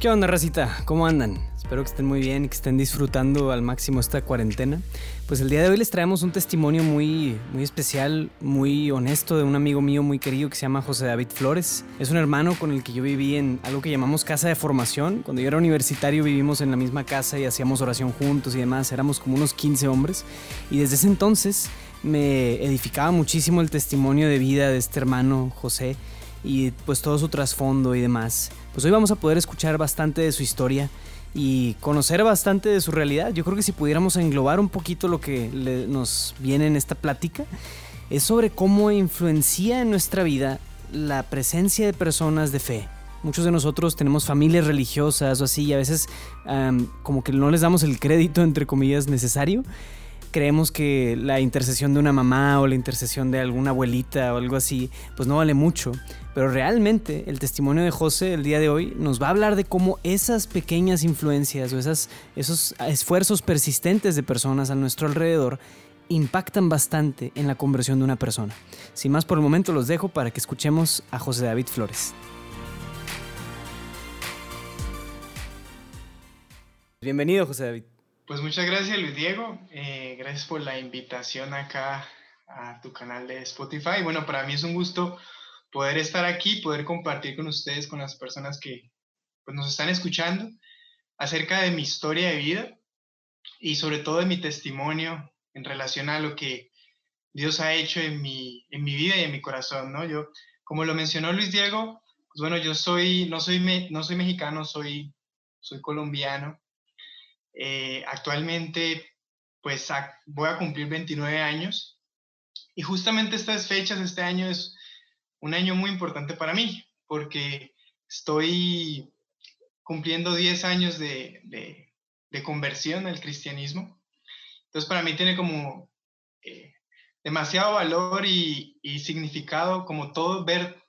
¿Qué onda, racita? ¿Cómo andan? Espero que estén muy bien y que estén disfrutando al máximo esta cuarentena. Pues el día de hoy les traemos un testimonio muy, muy especial, muy honesto de un amigo mío muy querido que se llama José David Flores. Es un hermano con el que yo viví en algo que llamamos casa de formación. Cuando yo era universitario vivimos en la misma casa y hacíamos oración juntos y demás. Éramos como unos 15 hombres. Y desde ese entonces me edificaba muchísimo el testimonio de vida de este hermano José y pues todo su trasfondo y demás. Pues hoy vamos a poder escuchar bastante de su historia y conocer bastante de su realidad. Yo creo que si pudiéramos englobar un poquito lo que nos viene en esta plática, es sobre cómo influencia en nuestra vida la presencia de personas de fe. Muchos de nosotros tenemos familias religiosas o así y a veces como que no les damos el crédito, entre comillas, necesario creemos que la intercesión de una mamá o la intercesión de alguna abuelita o algo así, pues no vale mucho. Pero realmente el testimonio de José el día de hoy nos va a hablar de cómo esas pequeñas influencias o esas, esos esfuerzos persistentes de personas a nuestro alrededor impactan bastante en la conversión de una persona. Sin más por el momento los dejo para que escuchemos a José David Flores. Bienvenido José David. Pues muchas gracias Luis Diego, eh, gracias por la invitación acá a tu canal de Spotify. Bueno, para mí es un gusto poder estar aquí, poder compartir con ustedes, con las personas que pues, nos están escuchando, acerca de mi historia de vida y sobre todo de mi testimonio en relación a lo que Dios ha hecho en mi, en mi vida y en mi corazón, ¿no? Yo, como lo mencionó Luis Diego, pues bueno, yo soy, no soy, no soy mexicano, soy, soy colombiano. Eh, actualmente, pues voy a cumplir 29 años y justamente estas fechas, este año es un año muy importante para mí porque estoy cumpliendo 10 años de, de, conversión al cristianismo. Entonces para mí tiene como eh, demasiado valor y, y, significado como todo ver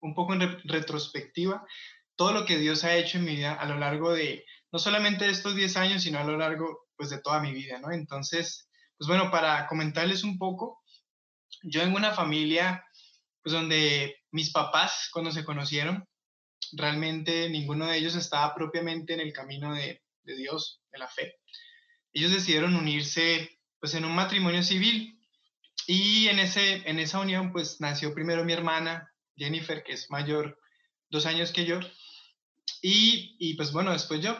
un poco en retrospectiva todo lo que Dios ha hecho en mi vida a lo largo de no solamente de estos 10 años, sino a lo largo pues de toda mi vida, ¿no? Entonces, pues bueno, para comentarles un poco, yo en una familia pues donde mis papás cuando se conocieron, realmente ninguno de ellos estaba propiamente en el camino de, de Dios, de la fe. Ellos decidieron unirse pues en un matrimonio civil y en, ese, en esa unión pues nació primero mi hermana Jennifer, que es mayor dos años que yo, y, y pues bueno, después yo.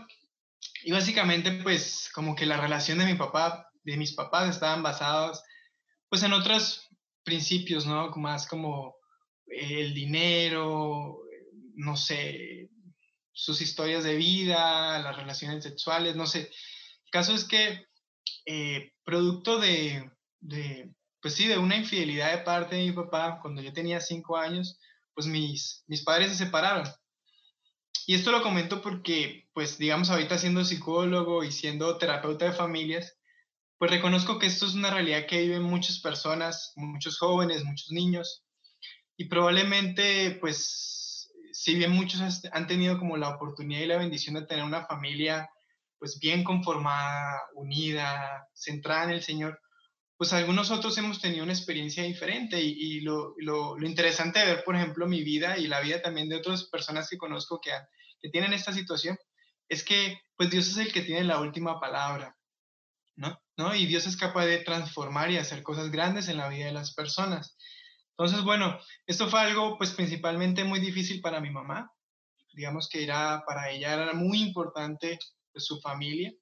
Y básicamente, pues como que la relación de mi papá, de mis papás estaban basadas pues en otros principios, ¿no? Más como el dinero, no sé, sus historias de vida, las relaciones sexuales, no sé. El caso es que eh, producto de, de, pues sí, de una infidelidad de parte de mi papá, cuando yo tenía cinco años, pues mis, mis padres se separaron. Y esto lo comento porque, pues, digamos, ahorita siendo psicólogo y siendo terapeuta de familias, pues reconozco que esto es una realidad que viven muchas personas, muchos jóvenes, muchos niños. Y probablemente, pues, si bien muchos han tenido como la oportunidad y la bendición de tener una familia, pues, bien conformada, unida, centrada en el Señor, pues algunos otros hemos tenido una experiencia diferente y, lo, lo, lo, interesante de ver, por ejemplo, mi vida y la vida también de otras personas que conozco que que tienen esta situación, es que pues Dios es el que tiene la última palabra, ¿no? ¿No? Y Dios es capaz de transformar y hacer cosas grandes en la vida de las personas. Entonces, bueno, esto fue algo pues principalmente muy difícil para mi mamá. Digamos que era, para ella era muy importante pues, su familia.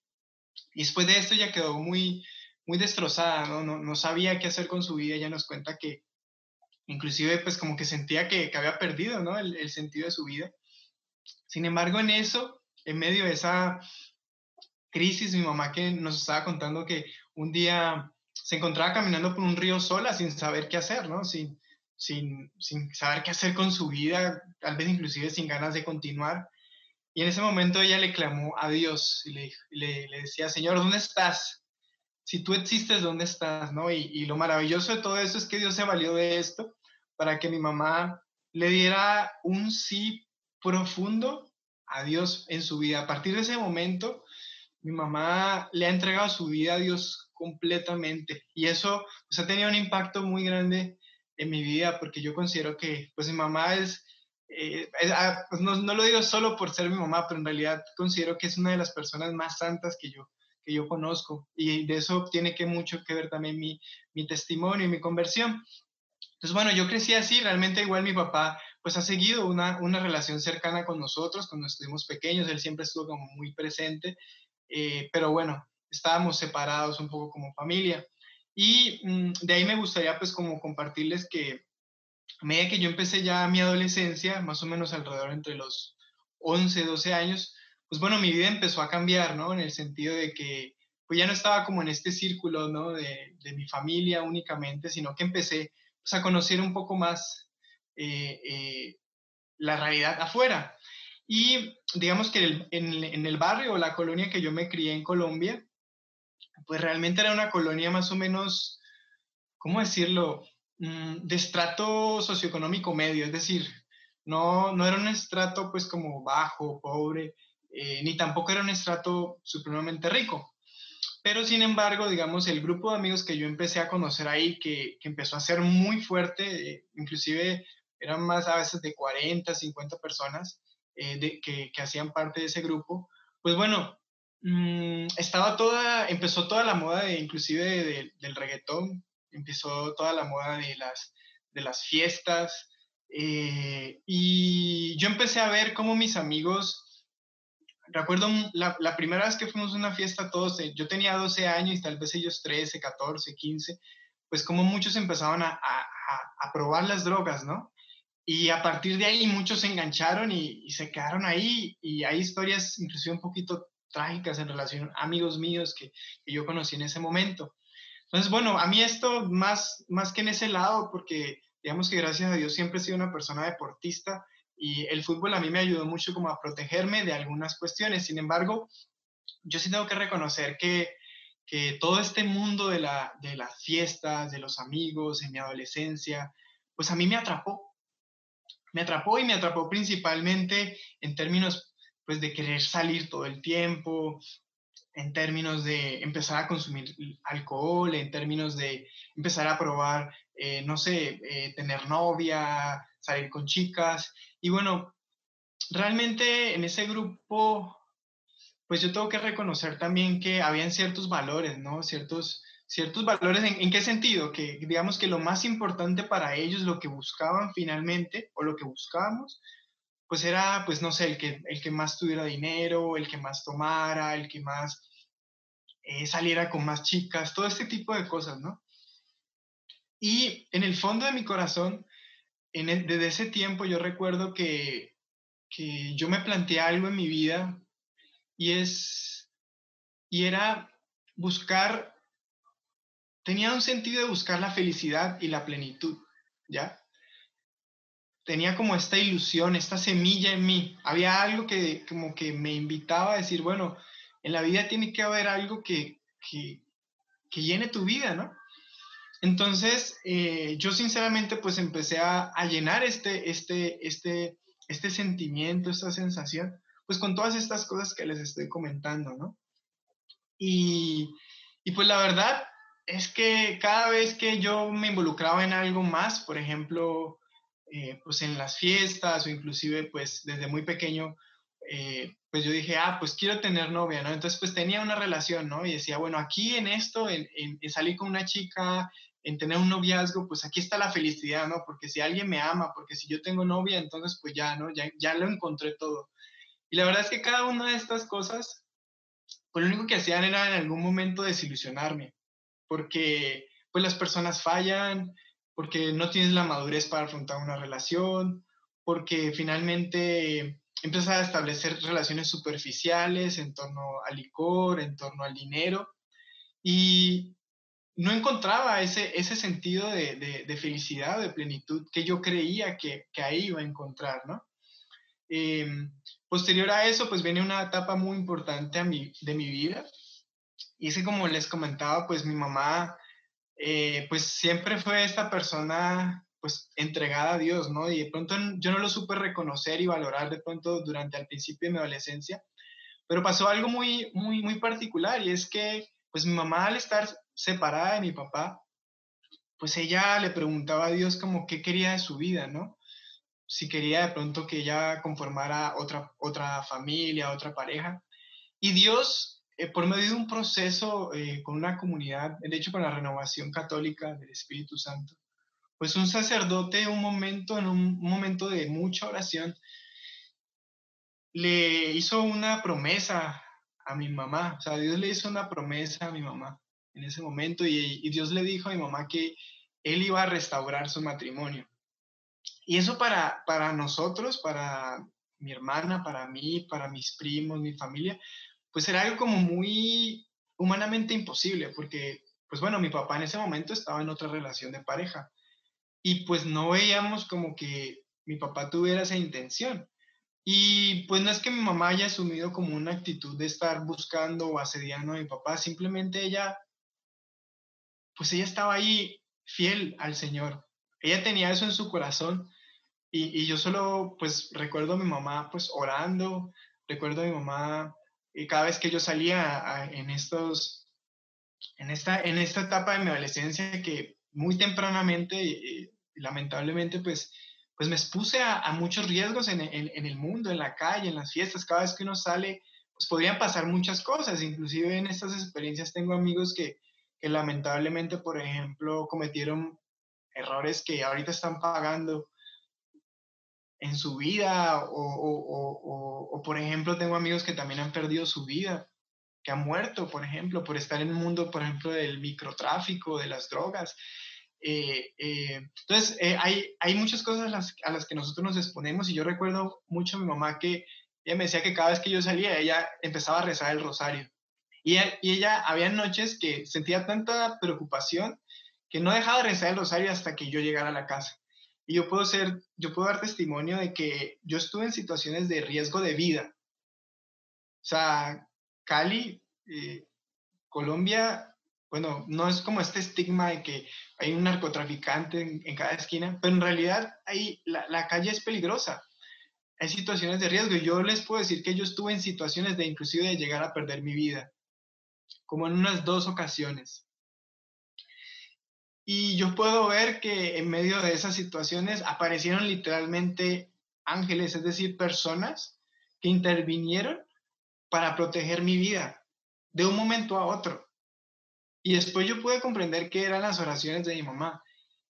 Y después de esto ya quedó muy, muy destrozada, ¿no? ¿no? No, sabía qué hacer con su vida. Ella nos cuenta que inclusive pues como que sentía que, que había perdido, ¿no? El, el, sentido de su vida. Sin embargo, en eso, en medio de esa crisis, mi mamá que nos estaba contando que un día se encontraba caminando por un río sola sin saber qué hacer, ¿no? Sin, sin, sin saber qué hacer con su vida, tal vez inclusive sin ganas de continuar. Y en ese momento ella le clamó a Dios y le, le, decía, Señor, ¿dónde estás? Si tú existes, ¿dónde estás? ¿no? Y, y, lo maravilloso de todo eso es que Dios se valió de esto para que mi mamá le diera un sí profundo a Dios en su vida. A partir de ese momento, mi mamá le ha entregado su vida a Dios completamente y eso pues, ha tenido un impacto muy grande en mi vida porque yo considero que pues mi mamá es eh, ah, pues no, no, lo digo solo por ser mi mamá, pero en realidad considero que es una de las personas más santas que yo, que yo conozco. Y de eso tiene que mucho que ver también mi, mi testimonio y mi conversión. Entonces, bueno, yo crecí así, realmente igual mi papá pues ha seguido una, una relación cercana con nosotros cuando estuvimos pequeños, él siempre estuvo como muy presente, eh, pero bueno, estábamos separados un poco como familia. Y mm, de ahí me gustaría pues como compartirles que a medida que yo empecé ya mi adolescencia, más o menos alrededor entre los 11, 12 años, pues bueno, mi vida empezó a cambiar, ¿no? En el sentido de que pues ya no estaba como en este círculo, ¿no? De, de mi familia únicamente, sino que empecé pues, a conocer un poco más eh, eh, la realidad afuera. Y digamos que en, el barrio o la colonia que yo me crié en Colombia, pues realmente era una colonia más o menos, ¿cómo decirlo? Mm, de estrato socioeconómico medio, es decir, no, no era un estrato pues como bajo, pobre, eh, ni tampoco era un estrato supremamente rico. Pero sin embargo, digamos, el grupo de amigos que yo empecé a conocer ahí, que, que empezó a ser muy fuerte, eh, inclusive eran más a veces de 40, 50 personas eh, de, que, hacían parte de ese grupo, pues bueno, mmm, estaba toda, empezó toda la moda de, inclusive de, del reggaetón, empezó toda la moda de las, de las fiestas. Eh, y yo empecé a ver cómo mis amigos, recuerdo la, primera vez que fuimos a una fiesta todos, eh, yo tenía 12 años y tal vez ellos 13, 14, 15, pues como muchos empezaban a, a probar las drogas, ¿no? Y a partir de ahí muchos se engancharon y, se quedaron ahí y hay historias inclusive un poquito trágicas en relación a amigos míos que, que yo conocí en ese momento. Entonces, bueno, a mí esto más, más que en ese lado, porque digamos que gracias a Dios siempre he sido una persona deportista y el fútbol a mí me ayudó mucho como a protegerme de algunas cuestiones. Sin embargo, yo sí tengo que reconocer que, que todo este mundo de, la, de las fiestas, de los amigos, en mi adolescencia, pues a mí me atrapó. Me atrapó y me atrapó principalmente en términos pues de querer salir todo el tiempo, en términos de empezar a consumir alcohol, en términos de empezar a probar, eh, no sé, eh, tener novia, salir con chicas. Y bueno, realmente en ese grupo, pues yo tengo que reconocer también que habían ciertos valores, ¿no? Ciertos, ciertos valores, ¿en, ¿en qué sentido? Que digamos que lo más importante para ellos, lo que buscaban finalmente, o lo que buscábamos, pues era, pues no sé, el que, el que más tuviera dinero, el que más tomara, el que más eh, saliera con más chicas, todo este tipo de cosas, ¿no? Y en el fondo de mi corazón, en desde ese tiempo yo recuerdo que, que yo me planteé algo en mi vida y es, y era buscar, tenía un sentido de buscar la felicidad y la plenitud, ¿ya? tenía como esta ilusión, esta semilla en mí. Había algo que como que me invitaba a decir, bueno, en la vida tiene que haber algo que, que, que llene tu vida, ¿no? Entonces, eh, yo sinceramente pues empecé a, a, llenar este, este, este, este sentimiento, esta sensación, pues con todas estas cosas que les estoy comentando, ¿no? Y, y pues la verdad es que cada vez que yo me involucraba en algo más, por ejemplo, eh, pues en las fiestas o inclusive pues desde muy pequeño, eh, pues yo dije, ah, pues quiero tener novia, ¿no? Entonces pues tenía una relación, ¿no? Y decía, bueno, aquí en esto, en, en, salir con una chica, en tener un noviazgo, pues aquí está la felicidad, ¿no? Porque si alguien me ama, porque si yo tengo novia, entonces pues ya, ¿no? Ya, ya lo encontré todo. Y la verdad es que cada una de estas cosas, pues lo único que hacían era en algún momento desilusionarme, porque pues las personas fallan, porque no tienes la madurez para afrontar una relación, porque finalmente empiezas a establecer relaciones superficiales en torno al licor, en torno al dinero, y no encontraba ese, ese sentido de, de, felicidad, de plenitud que yo creía que, que ahí iba a encontrar, ¿no? Eh, posterior a eso, pues viene una etapa muy importante a mi, de mi vida, y que como les comentaba, pues mi mamá eh, pues siempre fue esta persona pues entregada a Dios, ¿no? Y de pronto yo no lo supe reconocer y valorar de pronto durante el principio de mi adolescencia, pero pasó algo muy, muy, muy particular y es que pues mi mamá al estar separada de mi papá, pues ella le preguntaba a Dios como qué quería de su vida, ¿no? si quería de pronto que ella conformara otra, otra familia, otra pareja. Y Dios, eh, por medio de un proceso eh, con una comunidad, de hecho con la renovación católica del Espíritu Santo, pues un sacerdote, un momento, en un momento de mucha oración, le hizo una promesa a mi mamá, o sea, Dios le hizo una promesa a mi mamá en ese momento y, y Dios le dijo a mi mamá que él iba a restaurar su matrimonio. Y eso para, para nosotros, para mi hermana, para mí, para mis primos, mi familia, pues era algo como muy humanamente imposible, porque, pues bueno, mi papá en ese momento estaba en otra relación de pareja y pues no veíamos como que mi papá tuviera esa intención. Y pues no es que mi mamá haya asumido como una actitud de estar buscando o asediando a mi papá, simplemente ella, pues ella estaba ahí fiel al Señor. Ella tenía eso en su corazón y, yo solo, pues, recuerdo a mi mamá, pues, orando, recuerdo a mi mamá, y eh, cada vez que yo salía en estos, en esta, en esta etapa de mi adolescencia que muy tempranamente, y, lamentablemente, pues, pues me expuse a, muchos riesgos en, en, el mundo, en la calle, en las fiestas, cada vez que uno sale, pues podrían pasar muchas cosas, inclusive en estas experiencias tengo amigos que, que lamentablemente, por ejemplo, cometieron errores que ahorita están pagando en su vida o, por ejemplo, tengo amigos que también han perdido su vida, que han muerto, por ejemplo, por estar en el mundo, por ejemplo, del microtráfico, de las drogas. Eh, eh, entonces, eh, hay, hay muchas cosas a las, que nosotros nos exponemos y yo recuerdo mucho a mi mamá que ella me decía que cada vez que yo salía, ella empezaba a rezar el rosario. Y ella, había noches que sentía tanta preocupación que no dejaba de rezar el rosario hasta que yo llegara a la casa. Y yo puedo ser, yo puedo dar testimonio de que yo estuve en situaciones de riesgo de vida. O sea, Cali, eh, Colombia, bueno, no es como este estigma de que hay un narcotraficante en, cada esquina, pero en realidad ahí la, calle es peligrosa. Hay situaciones de riesgo. Yo les puedo decir que yo estuve en situaciones de inclusive de llegar a perder mi vida, como en unas dos ocasiones. Y yo puedo ver que en medio de esas situaciones aparecieron literalmente ángeles, es decir, personas que intervinieron para proteger mi vida de un momento a otro. Y después yo pude comprender que eran las oraciones de mi mamá.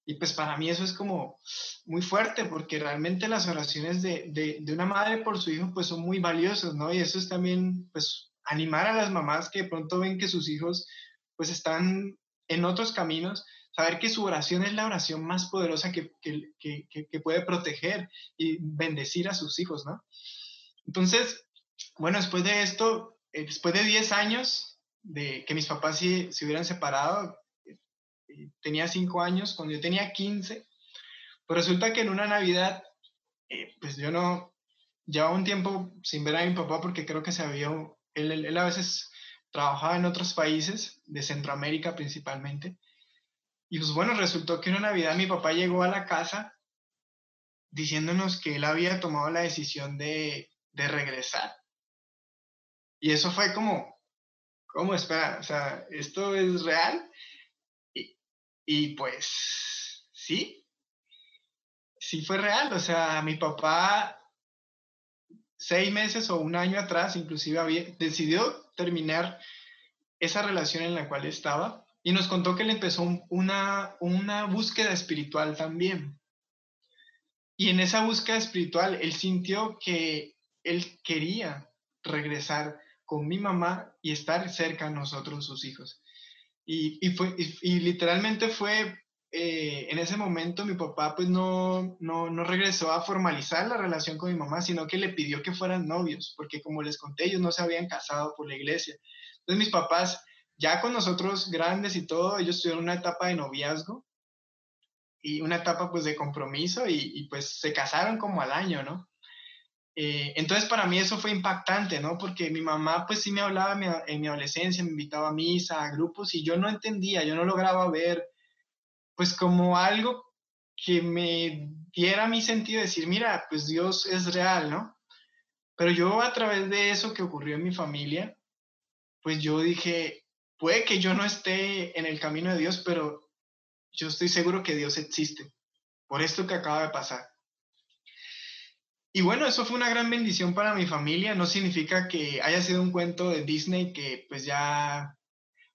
Y pues para mí eso es como muy fuerte porque realmente las oraciones de, de, de, una madre por su hijo pues son muy valiosas, ¿no? Y eso es también pues animar a las mamás que de pronto ven que sus hijos pues están en otros caminos saber que su oración es la oración más poderosa que, puede proteger y bendecir a sus hijos, ¿no? Entonces, bueno, después de esto, eh, después de 10 años de que mis papás se, se hubieran separado, eh, tenía 5 años, cuando yo tenía 15, pues resulta que en una Navidad, eh, pues yo no, llevaba un tiempo sin ver a mi papá porque creo que se había, él a veces trabajaba en otros países, de Centroamérica principalmente, y pues bueno, resultó que una Navidad mi papá llegó a la casa diciéndonos que él había tomado la decisión de, regresar. Y eso fue como, ¿cómo espera? O sea, ¿esto es real? Y, y, pues sí, sí fue real. O sea, mi papá seis meses o un año atrás inclusive había, decidió terminar esa relación en la cual estaba y nos contó que él empezó una, una búsqueda espiritual también. Y en esa búsqueda espiritual, él sintió que él quería regresar con mi mamá y estar cerca a nosotros, sus hijos. Y, y fue, y, literalmente fue, eh, en ese momento mi papá pues no, no, no, regresó a formalizar la relación con mi mamá, sino que le pidió que fueran novios, porque como les conté, ellos no se habían casado por la iglesia. Entonces mis papás ya con nosotros grandes y todo, ellos tuvieron una etapa de noviazgo y una etapa pues de compromiso y, pues se casaron como al año, ¿no? Eh, entonces para mí eso fue impactante, ¿no? Porque mi mamá pues sí me hablaba en mi, adolescencia, me invitaba a misa, a grupos y yo no entendía, yo no lograba ver pues como algo que me diera mi sentido de decir, mira, pues Dios es real, ¿no? Pero yo a través de eso que ocurrió en mi familia, pues yo dije, puede que yo no esté en el camino de Dios, pero yo estoy seguro que Dios existe, por esto que acaba de pasar. y bueno, eso fue una gran bendición para mi familia. No significa que haya sido un cuento de Disney que pues ya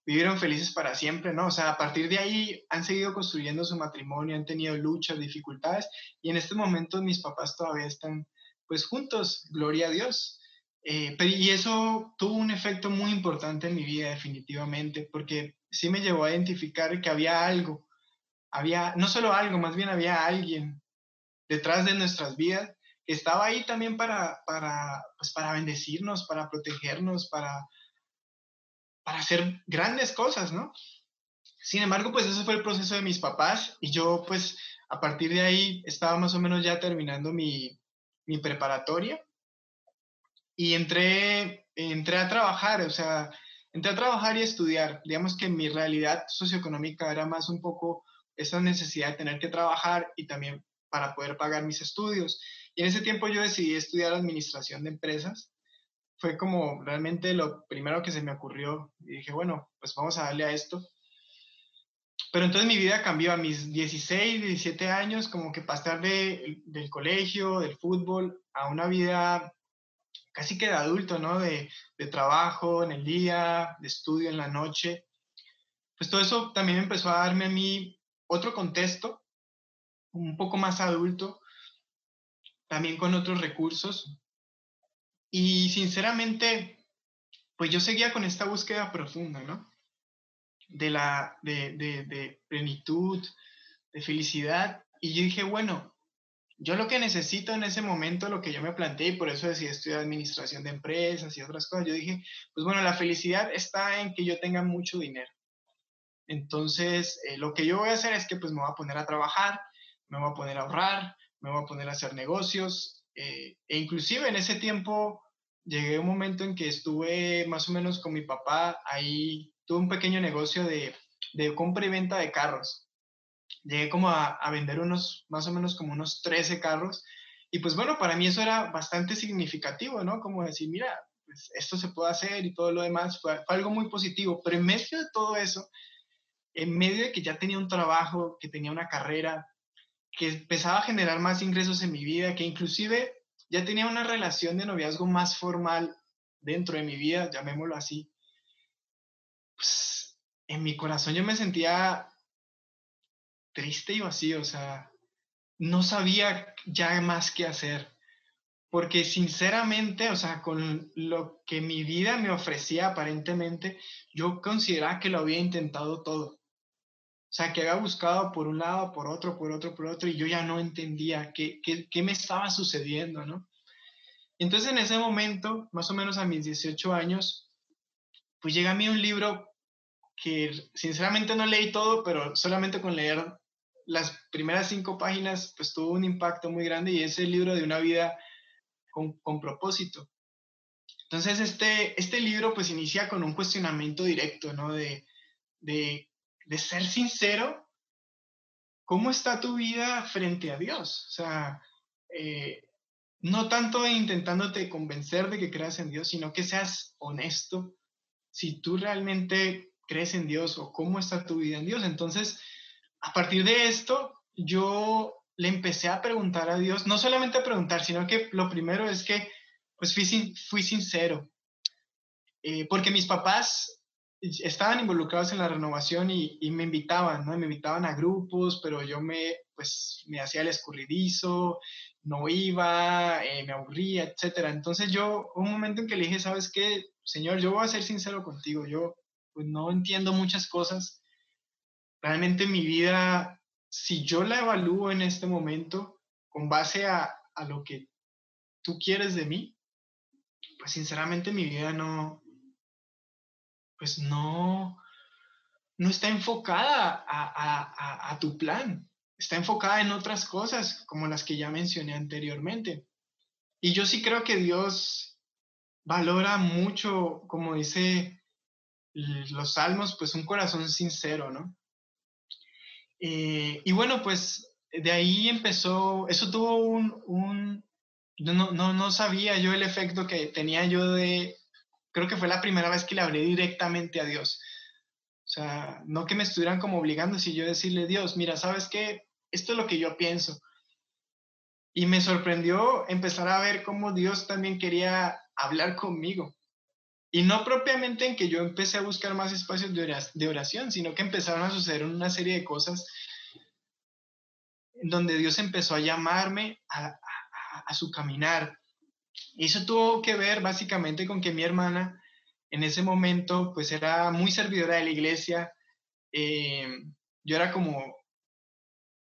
vivieron felices para siempre, ¿no? O sea, a partir de ahí han seguido construyendo su matrimonio, han tenido luchas, dificultades y en este momento mis papás todavía están pues juntos, gloria a Dios. Eh, y eso tuvo un efecto muy importante en mi vida definitivamente, porque sí me llevó a identificar que había algo, había, no solo algo, más bien había alguien detrás de nuestras vidas que estaba ahí también para, para, pues para bendecirnos, para protegernos, para, para hacer grandes cosas, ¿no? Sin embargo, pues ese fue el proceso de mis papás y yo pues a partir de ahí estaba más o menos ya terminando mi, mi preparatoria y entré, entré a trabajar, o sea, entré a trabajar y estudiar. Digamos que mi realidad socioeconómica era más un poco esa necesidad de tener que trabajar y también para poder pagar mis estudios. Y en ese tiempo yo decidí estudiar administración de empresas. Fue como realmente lo primero que se me ocurrió. Y dije, bueno, pues vamos a darle a esto. Pero entonces mi vida cambió a mis 16, 17 años, como que pasar de, del colegio, del fútbol, a una vida casi que de adulto, ¿no? De, de, trabajo en el día, de estudio en la noche. Pues todo eso también empezó a darme a mí otro contexto, un poco más adulto, también con otros recursos. Y sinceramente, pues yo seguía con esta búsqueda profunda, ¿no? De, la, de, de, plenitud, de felicidad. Y yo dije, bueno, yo lo que necesito en ese momento, lo que yo me planteé, y por eso decidí estudiar administración de empresas y otras cosas, yo dije, pues bueno, la felicidad está en que yo tenga mucho dinero. Entonces, eh, lo que yo voy a hacer es que pues me voy a poner a trabajar, me voy a poner a ahorrar, me voy a poner a hacer negocios. Eh, e inclusive en ese tiempo llegué a un momento en que estuve más o menos con mi papá, ahí tuve un pequeño negocio de, de compra y venta de carros. Llegué como a, vender unos, más o menos como unos 13 carros. Y pues bueno, para mí eso era bastante significativo, ¿no? Como decir, mira, pues esto se puede hacer y todo lo demás. Fue, fue algo muy positivo. Pero en medio de todo eso, en medio de que ya tenía un trabajo, que tenía una carrera, que empezaba a generar más ingresos en mi vida, que inclusive ya tenía una relación de noviazgo más formal dentro de mi vida, llamémoslo así, pues en mi corazón yo me sentía triste y vacío, o sea, no sabía ya más qué hacer, porque sinceramente, o sea, con lo que mi vida me ofrecía aparentemente, yo consideraba que lo había intentado todo. O sea, que había buscado por un lado, por otro, por otro, por otro, y yo ya no entendía qué, qué, qué me estaba sucediendo, ¿no? Entonces en ese momento, más o menos a mis 18 años, pues llega a mí un libro que sinceramente no leí todo, pero solamente con leer las primeras cinco páginas, pues tuvo un impacto muy grande y es el libro de una vida con, con propósito. Entonces este, este libro pues inicia con un cuestionamiento directo, ¿no? De, de ser sincero, ¿cómo está tu vida frente a Dios? O sea, eh, no tanto intentándote convencer de que creas en Dios, sino que seas honesto si tú realmente crees en Dios o cómo está tu vida en Dios. Entonces, a partir de esto, yo le empecé a preguntar a Dios, no solamente a preguntar, sino que lo primero es que, pues fui, fui sincero, eh, porque mis papás estaban involucrados en la renovación y, me invitaban, ¿no? Me invitaban a grupos, pero yo me, pues, me hacía el escurridizo, no iba, eh, me aburría, etcétera. Entonces yo, un momento en que le dije, ¿sabes qué? Señor, yo voy a ser sincero contigo, yo pues no entiendo muchas cosas. Realmente mi vida, si yo la evalúo en este momento con base a, a lo que tú quieres de mí, pues sinceramente mi vida no, pues no, no está enfocada a, tu plan, está enfocada en otras cosas como las que ya mencioné anteriormente. Y yo sí creo que Dios valora mucho, como dice los salmos, pues un corazón sincero, ¿no? Eh, y bueno, pues de ahí empezó, eso tuvo un, un no, no, no sabía yo el efecto que tenía yo de creo que fue la primera vez que le hablé directamente a Dios. O sea, no que me estuvieran como obligando, sino yo decirle, Dios, mira, ¿sabes qué? Esto es lo que yo pienso. Y me sorprendió empezar a ver cómo Dios también quería hablar conmigo. Y no propiamente en que yo empecé a buscar más espacios de oración, sino que empezaron a suceder una serie de cosas donde Dios empezó a llamarme a, su caminar. Y eso tuvo que ver básicamente con que mi hermana en ese momento pues era muy servidora de la iglesia. Eh, yo era como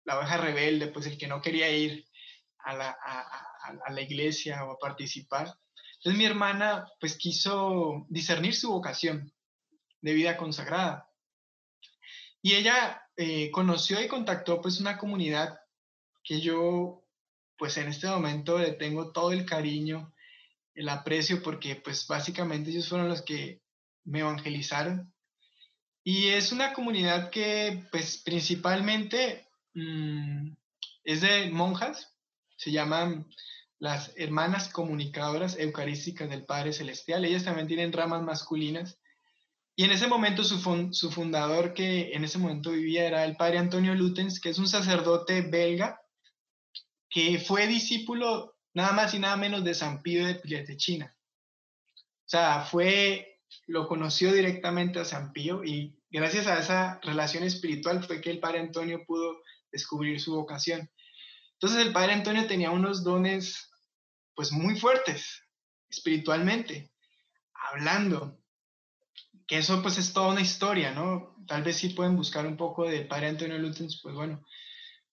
la oveja rebelde, pues el que no quería ir a la, a la iglesia o a participar. Entonces mi hermana pues quiso discernir su vocación de vida consagrada. Y ella eh, conoció y contactó pues una comunidad que yo pues en este momento le tengo todo el cariño, el aprecio porque pues básicamente ellos fueron los que me evangelizaron. Y es una comunidad que pues principalmente mm, es de monjas, se llaman las hermanas comunicadoras eucarísticas del Padre Celestial. Ellas también tienen ramas masculinas. Y en ese momento su, su fundador que en ese momento vivía era el Padre Antonio Lutens, que es un sacerdote belga que fue discípulo nada más y nada menos de San Pío de China. O sea, fue, lo conoció directamente a San Pío y gracias a esa relación espiritual fue que el Padre Antonio pudo descubrir su vocación. Entonces el Padre Antonio tenía unos dones pues muy fuertes espiritualmente, hablando, que eso pues es toda una historia, ¿no? Tal vez sí pueden buscar un poco del Padre Antonio Lutens, pues bueno,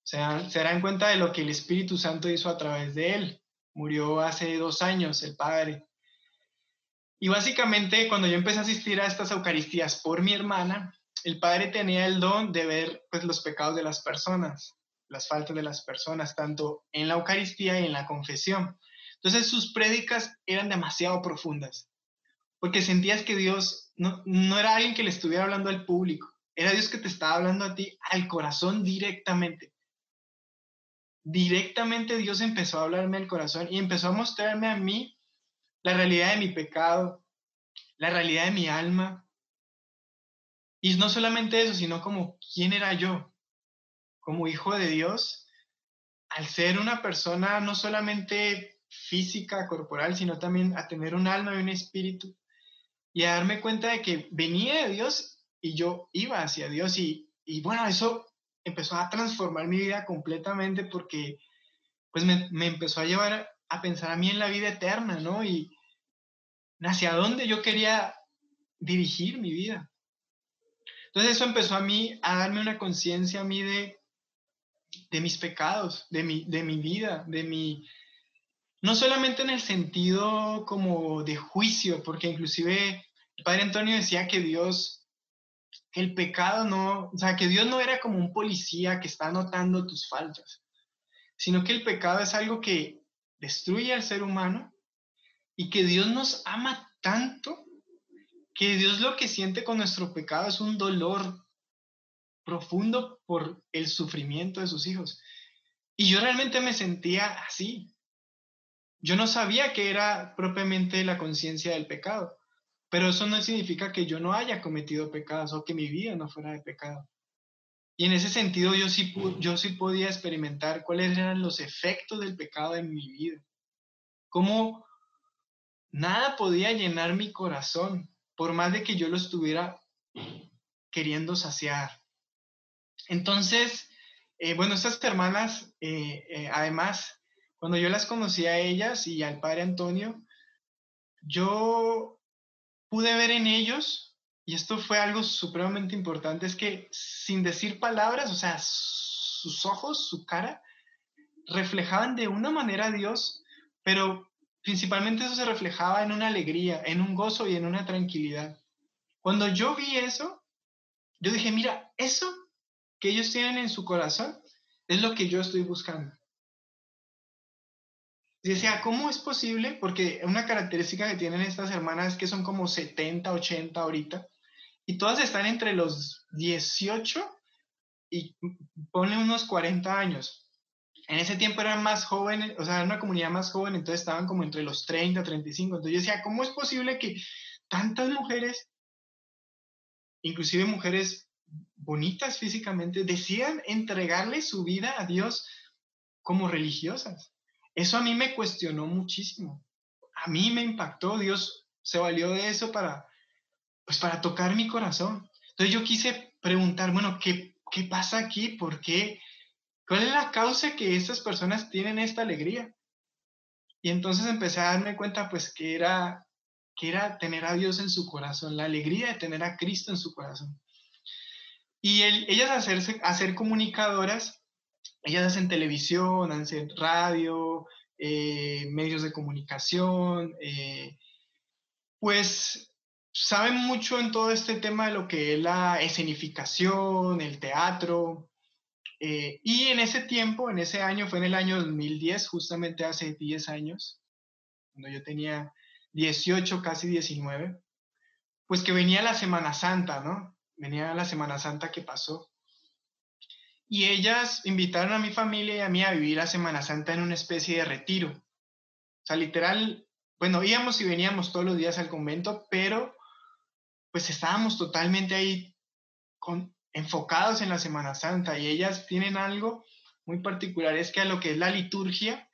se, se darán cuenta de lo que el Espíritu Santo hizo a través de él. Murió hace dos años el Padre. Y básicamente cuando yo empecé a asistir a estas Eucaristías por mi hermana, el Padre tenía el don de ver pues, los pecados de las personas, las faltas de las personas, tanto en la Eucaristía y en la confesión. Entonces sus prédicas eran demasiado profundas, porque sentías que Dios no, no era alguien que le estuviera hablando al público, era Dios que te estaba hablando a ti al corazón directamente. Directamente Dios empezó a hablarme al corazón y empezó a mostrarme a mí la realidad de mi pecado, la realidad de mi alma. Y no solamente eso, sino como quién era yo, como hijo de Dios, al ser una persona no solamente física, corporal, sino también a tener un alma y un espíritu y a darme cuenta de que venía de Dios y yo iba hacia Dios y, y bueno, eso empezó a transformar mi vida completamente porque pues me, me, empezó a llevar a pensar a mí en la vida eterna, ¿no? Y hacia dónde yo quería dirigir mi vida. Entonces eso empezó a mí a darme una conciencia a mí de, de mis pecados, de mi, de mi vida, de mi, no solamente en el sentido como de juicio, porque inclusive el padre Antonio decía que Dios, que el pecado no, o sea, que Dios no era como un policía que está anotando tus faltas, sino que el pecado es algo que destruye al ser humano y que Dios nos ama tanto que Dios lo que siente con nuestro pecado es un dolor profundo por el sufrimiento de sus hijos. Y yo realmente me sentía así. Yo no sabía que era propiamente la conciencia del pecado, pero eso no significa que yo no haya cometido pecados o que mi vida no fuera de pecado. Y en ese sentido yo sí, yo sí podía experimentar cuáles eran los efectos del pecado en mi vida. Cómo nada podía llenar mi corazón, por más de que yo lo estuviera queriendo saciar. Entonces, eh, bueno, estas hermanas, eh, eh, además, cuando yo las conocí a ellas y al padre Antonio, yo pude ver en ellos, y esto fue algo supremamente importante, es que sin decir palabras, o sea, sus ojos, su cara, reflejaban de una manera a Dios, pero principalmente eso se reflejaba en una alegría, en un gozo y en una tranquilidad. Cuando yo vi eso, yo dije, mira, eso que ellos tienen en su corazón es lo que yo estoy buscando. Y decía, ¿cómo es posible? Porque una característica que tienen estas hermanas es que son como 70, 80 ahorita, y todas están entre los 18 y ponen unos 40 años. En ese tiempo eran más jóvenes, o sea, era una comunidad más joven, entonces estaban como entre los 30, 35. Entonces yo decía, ¿cómo es posible que tantas mujeres, inclusive mujeres bonitas físicamente, decidan entregarle su vida a Dios como religiosas? eso a mí me cuestionó muchísimo. A mí me impactó, Dios se valió de eso para, pues para tocar mi corazón. Entonces yo quise preguntar, bueno, ¿qué, qué pasa aquí? ¿Por qué? ¿Cuál es la causa que estas personas tienen esta alegría? Y entonces empecé a darme cuenta, pues, que era, que era tener a Dios en su corazón, la alegría de tener a Cristo en su corazón. Y ellas hacerse, hacer comunicadoras, ellas hacen televisión, hacen radio, eh, medios de comunicación, eh, pues saben mucho en todo este tema de lo que es la escenificación, el teatro. Eh, y en ese tiempo, en ese año, fue en el año 2010, justamente hace 10 años, cuando yo tenía 18, casi 19, pues que venía la Semana Santa, ¿no? Venía la Semana Santa que pasó. Y ellas invitaron a mi familia y a mí a vivir la Semana Santa en una especie de retiro. O sea, literal, bueno, íbamos y veníamos todos los días al convento, pero pues estábamos totalmente ahí con, enfocados en la Semana Santa y ellas tienen algo muy particular, es que a lo que es la liturgia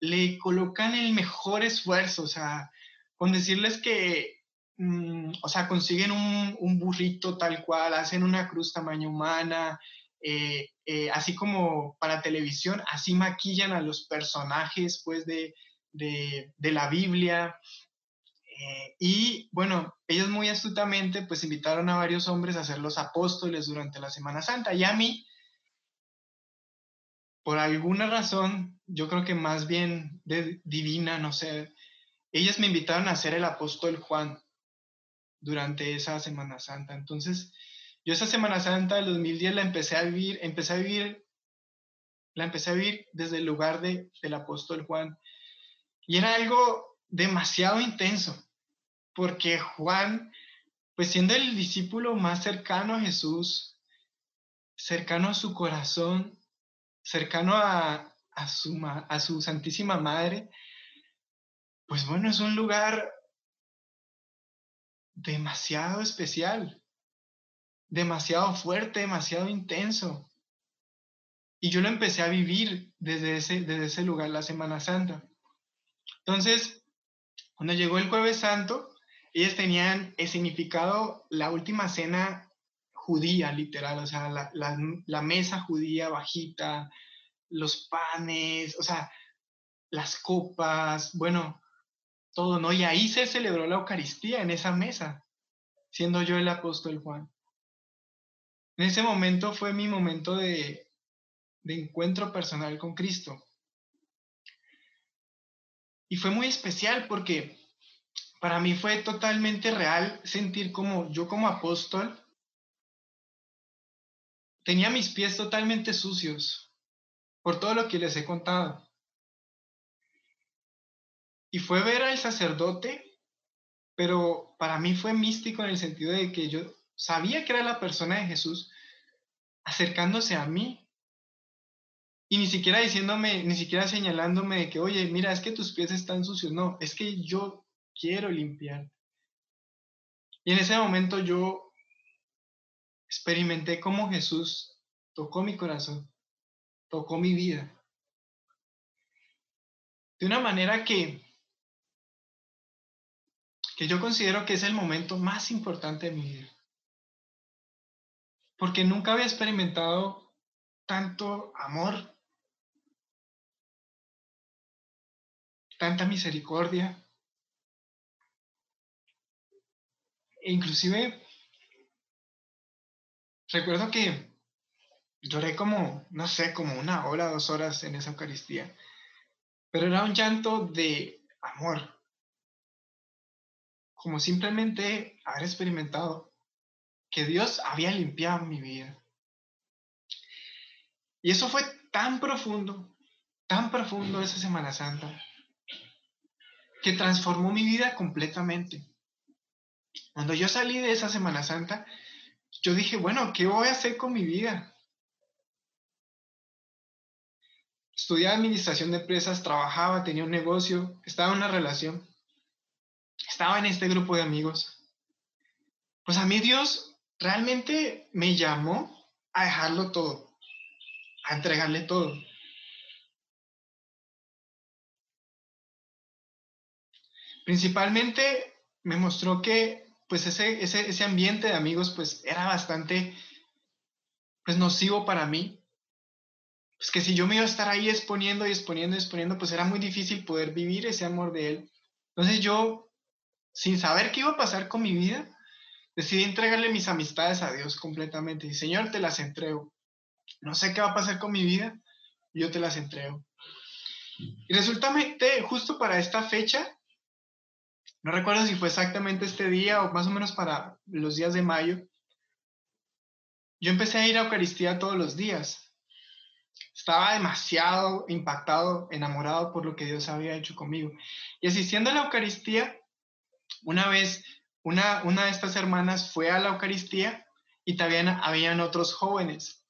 le colocan el mejor esfuerzo, o sea, con decirles que, mm, o sea, consiguen un, burrito tal cual, hacen una cruz tamaño humana, eh, eh, así como para televisión, así maquillan a los personajes, pues, de, de la Biblia, eh, y bueno, ellos muy astutamente pues invitaron a varios hombres a ser los apóstoles durante la Semana Santa. Y a mí, por alguna razón, yo creo que más bien de divina, no sé, ellas me invitaron a ser el apóstol Juan durante esa Semana Santa. Entonces, yo esa Semana Santa del 2010 la empecé a vivir, empecé a vivir, la empecé a vivir desde el lugar de, del apóstol Juan. Y era algo demasiado intenso, porque Juan, pues siendo el discípulo más cercano a Jesús, cercano a su corazón, cercano a, su, a su Santísima Madre, pues bueno, es un lugar demasiado especial, demasiado fuerte, demasiado intenso. Y yo lo empecé a vivir desde ese, desde ese lugar, la Semana Santa. Entonces, cuando llegó el jueves santo, ellas tenían el significado la última cena judía, literal, o sea, la, mesa judía bajita, los panes, o sea, las copas, bueno, todo, ¿no? Y ahí se celebró la Eucaristía en esa mesa, siendo yo el apóstol Juan. En ese momento fue mi momento de, de encuentro personal con Cristo. Y fue muy especial porque para mí fue totalmente real sentir como yo como apóstol tenía mis pies totalmente sucios por todo lo que les he contado. Y fue ver al sacerdote, pero para mí fue místico en el sentido de que yo sabía que era la persona de Jesús acercándose a mí y ni siquiera diciéndome, ni siquiera señalándome de que, oye, mira, es que tus pies están sucios. No, es que yo quiero limpiar. Y en ese momento yo experimenté cómo Jesús tocó mi corazón, tocó mi vida. De una manera que, que yo considero que es el momento más importante de mi vida. Porque nunca había experimentado tanto amor, tanta misericordia. E inclusive, recuerdo que lloré como, no sé, como una hora, dos horas en esa Eucaristía, pero era un llanto de amor, como simplemente haber experimentado que Dios había limpiado mi vida. Y eso fue tan profundo, tan profundo esa Semana Santa, que transformó mi vida completamente. Cuando yo salí de esa Semana Santa, yo dije, bueno, ¿qué voy a hacer con mi vida? Estudié administración de empresas, trabajaba, tenía un negocio, estaba en una relación, estaba en este grupo de amigos. Pues a mí Dios realmente me llamó a dejarlo todo, a entregarle todo. Principalmente me mostró que pues ese, ese, ese ambiente de amigos pues era bastante pues nocivo para mí. Pues que si yo me iba a estar ahí exponiendo y exponiendo y exponiendo, pues era muy difícil poder vivir ese amor de él. Entonces yo, sin saber qué iba a pasar con mi vida, decidí entregarle mis amistades a Dios completamente. Y Señor, te las entrego. No sé qué va a pasar con mi vida, yo te las entrego. Y resulta justo para esta fecha, no recuerdo si fue exactamente este día o más o menos para los días de mayo, yo empecé a ir a Eucaristía todos los días. Estaba demasiado impactado, enamorado por lo que Dios había hecho conmigo. Y asistiendo a la Eucaristía, una vez una, una de estas hermanas fue a la Eucaristía y también habían otros jóvenes.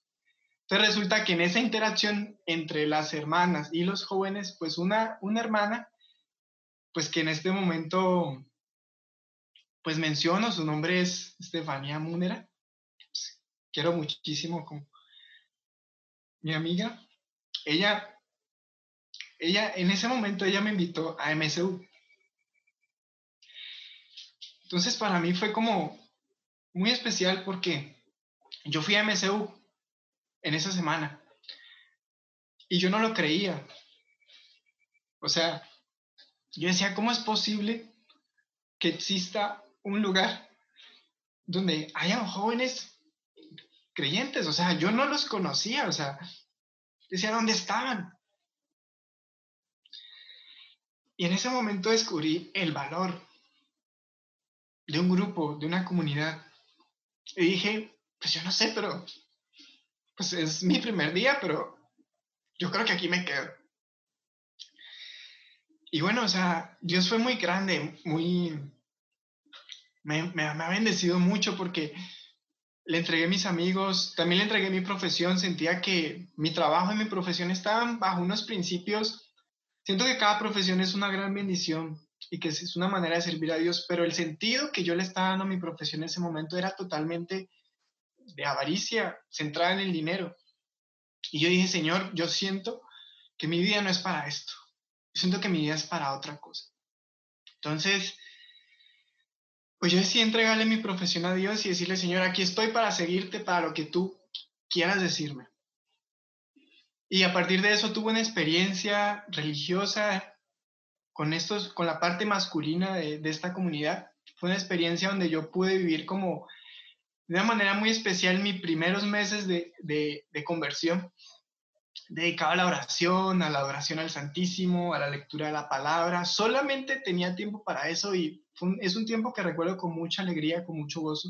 Entonces resulta que en esa interacción entre las hermanas y los jóvenes, pues una, una hermana, pues que en este momento, pues menciono, su nombre es Estefanía Múnera, quiero muchísimo como mi amiga, ella, ella, en ese momento ella me invitó a MSU. Entonces para mí fue como muy especial porque yo fui a MSU en esa semana y yo no lo creía. O sea, yo decía, ¿cómo es posible que exista un lugar donde hayan jóvenes creyentes, o sea, yo no los conocía, o sea, decía, ¿dónde estaban? Y en ese momento descubrí el valor de un grupo, de una comunidad. Y dije, pues yo no sé, pero pues es mi primer día, pero yo creo que aquí me quedo. Y bueno, o sea, Dios fue muy grande, muy... Me, me ha bendecido mucho porque le entregué mis amigos, también le entregué mi profesión, sentía que mi trabajo y mi profesión estaban bajo unos principios. Siento que cada profesión es una gran bendición y que es una manera de servir a Dios, pero el sentido que yo le estaba dando a mi profesión en ese momento era totalmente de avaricia, centrada en el dinero. Y yo dije, Señor, yo siento que mi vida no es para esto. Siento que mi vida es para otra cosa. Entonces, pues yo decidí entregarle mi profesión a Dios y decirle, Señor, aquí estoy para seguirte, para lo que tú quieras decirme. Y a partir de eso tuve una experiencia religiosa con, estos, con la parte masculina de, esta comunidad. Fue una experiencia donde yo pude vivir como de una manera muy especial mis primeros meses de, de, de conversión, dedicado a la oración, a la adoración al Santísimo, a la lectura de la palabra. Solamente tenía tiempo para eso y es un tiempo que recuerdo con mucha alegría, con mucho gozo.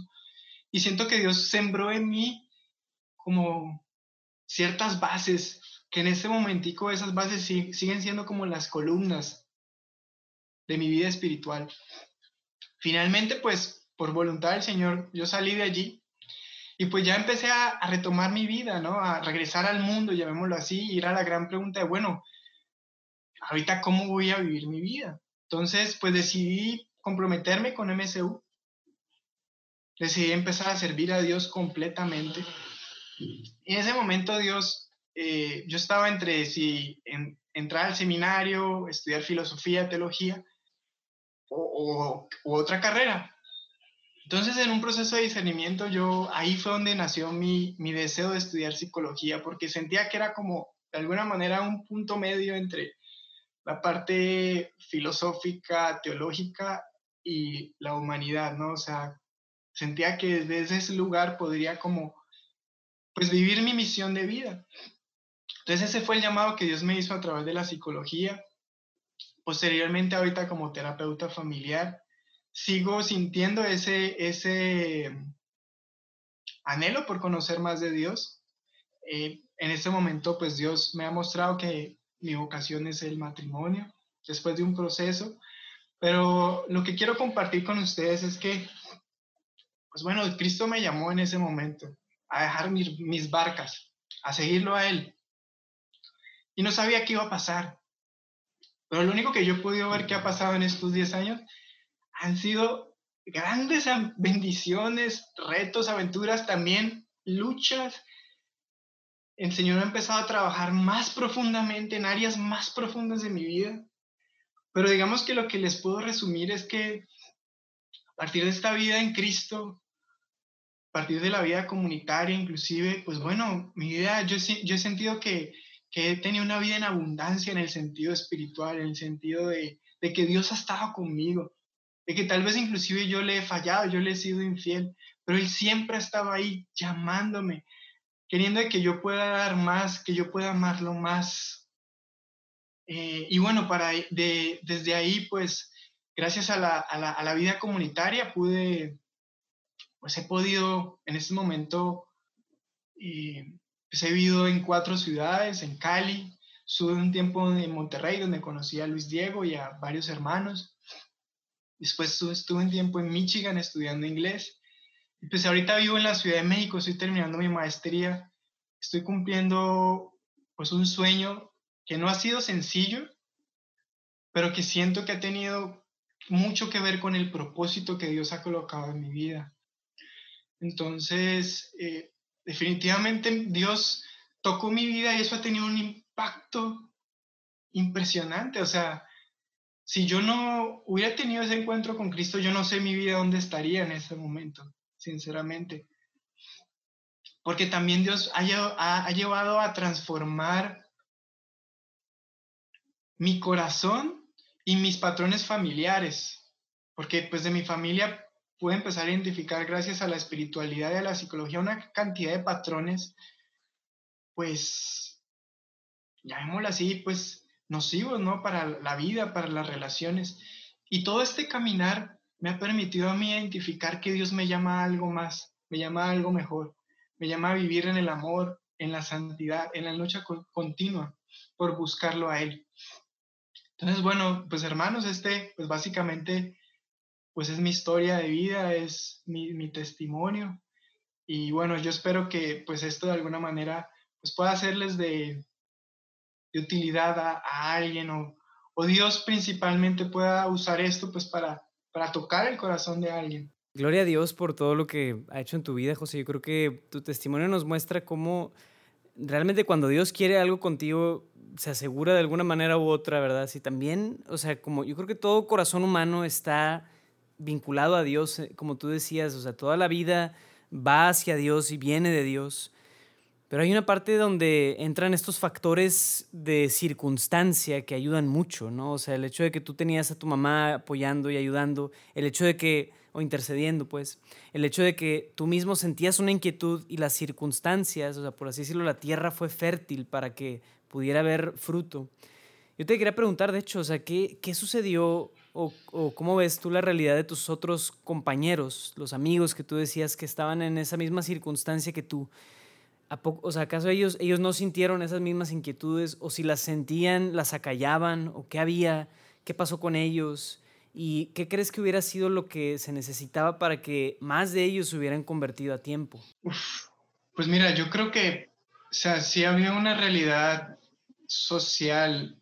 Y siento que Dios sembró en mí como ciertas bases, que en este momentico esas bases siguen siendo como las columnas de mi vida espiritual. Finalmente, pues, por voluntad del Señor, yo salí de allí y pues ya empecé a, retomar mi vida, ¿no? A regresar al mundo, llamémoslo así, ir a la gran pregunta de, bueno, ahorita cómo voy a vivir mi vida. Entonces, pues decidí comprometerme con MSU. Decidí empezar a servir a Dios completamente. En ese momento Dios, eh, yo estaba entre si entrar al seminario, estudiar filosofía, teología o, otra carrera. Entonces, en un proceso de discernimiento, yo ahí fue donde nació mi, mi deseo de estudiar psicología, porque sentía que era como, de alguna manera, un punto medio entre la parte filosófica, teológica y la humanidad, ¿no? O sea, sentía que desde ese lugar podría como, pues vivir mi misión de vida. Entonces ese fue el llamado que Dios me hizo a través de la psicología. Posteriormente, ahorita como terapeuta familiar, sigo sintiendo ese, ese anhelo por conocer más de Dios. Eh, en este momento, pues Dios me ha mostrado que mi vocación es el matrimonio, después de un proceso pero lo que quiero compartir con ustedes es que, pues bueno, Cristo me llamó en ese momento a dejar mis, barcas, a seguirlo a Él. Y no sabía qué iba a pasar. Pero lo único que yo he podido ver que ha pasado en estos 10 años han sido grandes bendiciones, retos, aventuras, también luchas. El Señor ha empezado a trabajar más profundamente en áreas más profundas de mi vida Pero digamos que lo que les puedo resumir es que a partir de esta vida en Cristo, a partir de la vida comunitaria inclusive, pues bueno, mi vida, yo, yo he sentido que, que he tenido una vida en abundancia en el sentido espiritual, en el sentido de, de que Dios ha estado conmigo, de que tal vez inclusive yo le he fallado, yo le he sido infiel, pero Él siempre ha estado ahí llamándome, queriendo que yo pueda dar más, que yo pueda amarlo más. Eh, y bueno, para, de, desde ahí, pues, gracias a la, a la, a la vida comunitaria, pude, pues he podido en este momento eh, he vivido en cuatro ciudades, en Cali, estuve un tiempo en Monterrey donde conocí a Luis Diego y a varios hermanos. Después estuve un tiempo en Michigan estudiando inglés. Y pues ahorita vivo en la Ciudad de México, estoy terminando mi maestría, estoy cumpliendo pues un sueño que no ha sido sencillo, pero que siento que ha tenido mucho que ver con el propósito que Dios ha colocado en mi vida. Entonces, eh, definitivamente Dios tocó mi vida y eso ha tenido un impacto impresionante. O sea, si yo no hubiera tenido ese encuentro con Cristo, yo no sé mi vida dónde estaría en ese momento, sinceramente. Porque también Dios ha, llevado a transformar mi corazón y mis patrones familiares. Porque pues de mi familia pude empezar a identificar gracias a la espiritualidad y a la psicología una cantidad de patrones, pues, llamémoslo así, pues nocivos, ¿no? Para la vida, para las relaciones. Y todo este caminar me ha permitido a mí identificar que Dios me llama a algo más, me llama a algo mejor, me llama a vivir en el amor, en la santidad, en la lucha continua por buscarlo a Él. Entonces, bueno, pues hermanos, este, pues básicamente pues es mi historia de vida, es mi, testimonio. Y bueno, yo espero que pues esto de alguna manera pues pueda hacerles de, utilidad a, alguien o, o, Dios principalmente pueda usar esto pues para, para tocar el corazón de alguien. Gloria a Dios por todo lo que ha hecho en tu vida, José. Yo creo que tu testimonio nos muestra cómo realmente cuando Dios quiere algo contigo, se asegura de alguna manera u otra, ¿verdad? Si también, o sea, como yo creo que todo corazón humano está vinculado a Dios, eh, como tú decías, o sea, toda la vida va hacia Dios y viene de Dios. Pero hay una parte donde entran estos factores de circunstancia que ayudan mucho, ¿no? O sea, el hecho de que tú tenías a tu mamá apoyando y ayudando, el hecho de que, o intercediendo, pues, el hecho de que tú mismo sentías una inquietud y las circunstancias, o sea, por así decirlo, la tierra fue fértil para que pudiera haber fruto. Yo te quería preguntar, de hecho, o sea, ¿qué, qué sucedió o, cómo ves tú la realidad de tus otros compañeros, los amigos que tú decías que estaban en esa misma circunstancia que tú? o sea, ¿acaso ellos, ellos no sintieron esas mismas inquietudes? ¿O si las sentían, las acallaban? ¿O qué había? ¿Qué pasó con ellos? ¿Y qué crees que hubiera sido lo que se necesitaba para que más de ellos se hubieran convertido a tiempo? pues mira, yo creo que, o sea, sí había una realidad social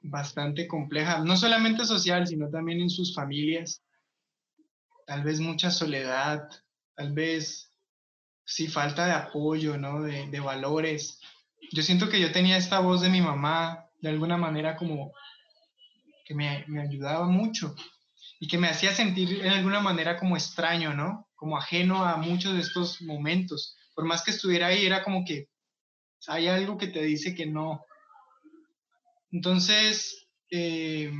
bastante compleja, no solamente social, sino también en sus familias. Tal vez mucha soledad, tal vez sí falta de apoyo, ¿no? De, de valores. Yo siento que yo tenía esta voz de mi mamá, de alguna manera como que me, me ayudaba mucho y que me hacía sentir en alguna manera como extraño, ¿no? Como ajeno a muchos de estos momentos. Por más que estuviera ahí, era como que hay algo que te dice que no, entonces, eh,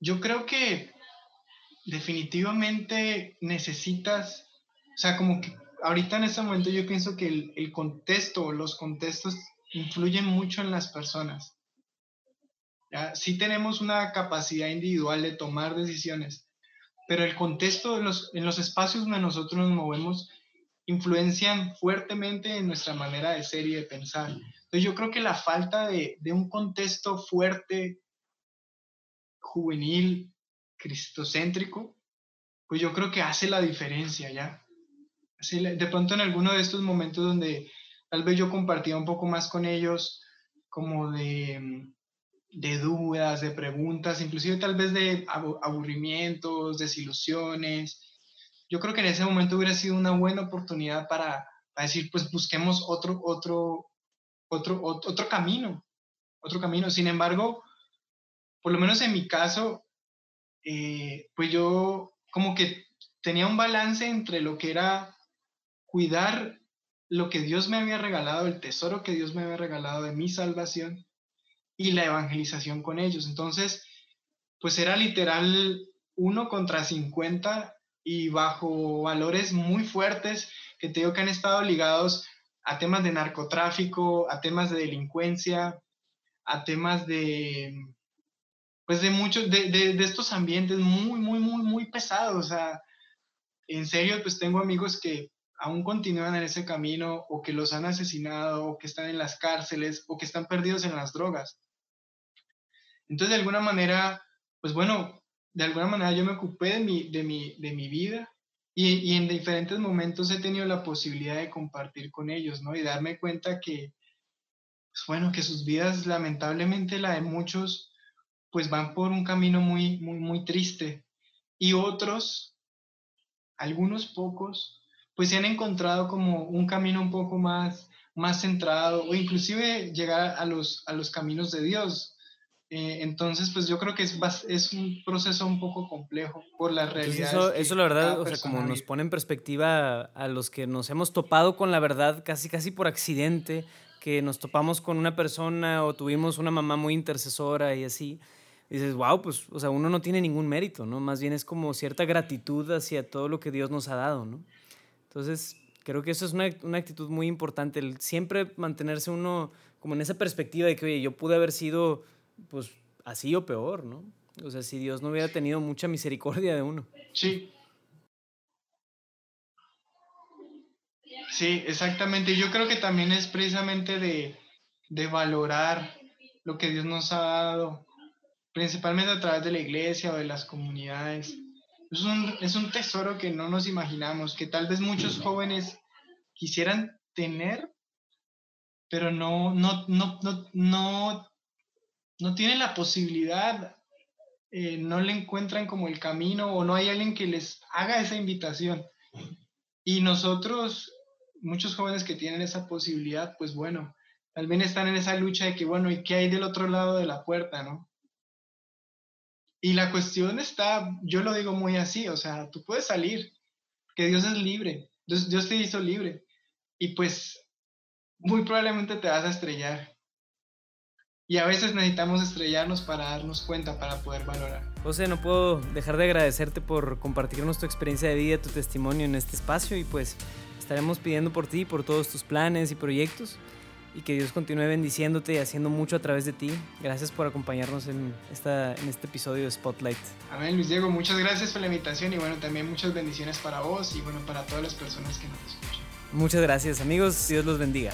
yo creo que definitivamente necesitas, o sea, como que ahorita en este momento yo pienso que el, el contexto, los contextos influyen mucho en las personas. ¿ya? Sí tenemos una capacidad individual de tomar decisiones, pero el contexto los, en los espacios donde nosotros nos movemos influencian fuertemente en nuestra manera de ser y de pensar. Entonces yo creo que la falta de, un contexto fuerte, juvenil, cristocéntrico, pues yo creo que hace la diferencia, ¿ya? de pronto en alguno de estos momentos donde tal vez yo compartía un poco más con ellos, como de, de dudas, de preguntas, inclusive tal vez de aburrimientos, desilusiones, yo creo que en ese momento hubiera sido una buena oportunidad para, para decir, pues busquemos otro, otro, otro, otro camino, otro camino. Sin embargo, por lo menos en mi caso, eh, pues yo como que tenía un balance entre lo que era cuidar lo que Dios me había regalado, el tesoro que Dios me había regalado de mi salvación y la evangelización con ellos. Entonces, pues era literal uno contra 50 y bajo valores muy fuertes que te digo que han estado ligados a temas de narcotráfico, a temas de delincuencia, a temas de, pues de muchos, de, de, estos ambientes muy, muy, muy, muy pesados. O sea, en serio, pues tengo amigos que aún continúan en ese camino o que los han asesinado o que están en las cárceles o que están perdidos en las drogas. Entonces, de alguna manera, pues bueno, de alguna manera yo me ocupé de mi, de mi, de mi vida y, y, en diferentes momentos he tenido la posibilidad de compartir con ellos, ¿no? Y darme cuenta que, pues bueno, que sus vidas, lamentablemente la de muchos, pues van por un camino muy, muy, muy triste. Y otros, algunos pocos, pues se han encontrado como un camino un poco más, más centrado o inclusive llegar a los, a los caminos de Dios. Eh, entonces, pues yo creo que es, es un proceso un poco complejo por la realidad. Eso, eso, la verdad, o sea, como nos pone en perspectiva a los que nos hemos topado con la verdad casi, casi por accidente, que nos topamos con una persona o tuvimos una mamá muy intercesora y así. dices, wow, pues, o sea, uno no tiene ningún mérito, ¿no? Más bien es como cierta gratitud hacia todo lo que Dios nos ha dado, ¿no? Entonces, creo que eso es una, una actitud muy importante, el siempre mantenerse uno como en esa perspectiva de que, oye, yo pude haber sido pues así o peor, ¿no? O sea, si Dios no hubiera tenido mucha misericordia de uno. Sí. Sí, exactamente. Yo creo que también es precisamente de, de valorar lo que Dios nos ha dado, principalmente a través de la iglesia o de las comunidades. Es un, es un tesoro que no nos imaginamos, que tal vez muchos jóvenes quisieran tener, pero no, no, no, no, no no tienen la posibilidad, eh, no le encuentran como el camino o no hay alguien que les haga esa invitación. Y nosotros, muchos jóvenes que tienen esa posibilidad, pues bueno, también están en esa lucha de que, bueno, ¿y qué hay del otro lado de la puerta, no? Y la cuestión está, yo lo digo muy así, o sea, tú puedes salir, que Dios es libre, Dios, Dios te hizo libre, y pues muy probablemente te vas a estrellar, y a veces necesitamos estrellarnos para darnos cuenta, para poder valorar. José, no puedo dejar de agradecerte por compartirnos tu experiencia de vida, tu testimonio en este espacio y pues estaremos pidiendo por ti, por todos tus planes y proyectos y que Dios continúe bendiciéndote y haciendo mucho a través de ti. Gracias por acompañarnos en, esta, en este episodio de Spotlight. Amén, Luis Diego, muchas gracias por la invitación y bueno, también muchas bendiciones para vos y bueno, para todas las personas que nos escuchan. Muchas gracias amigos, Dios los bendiga.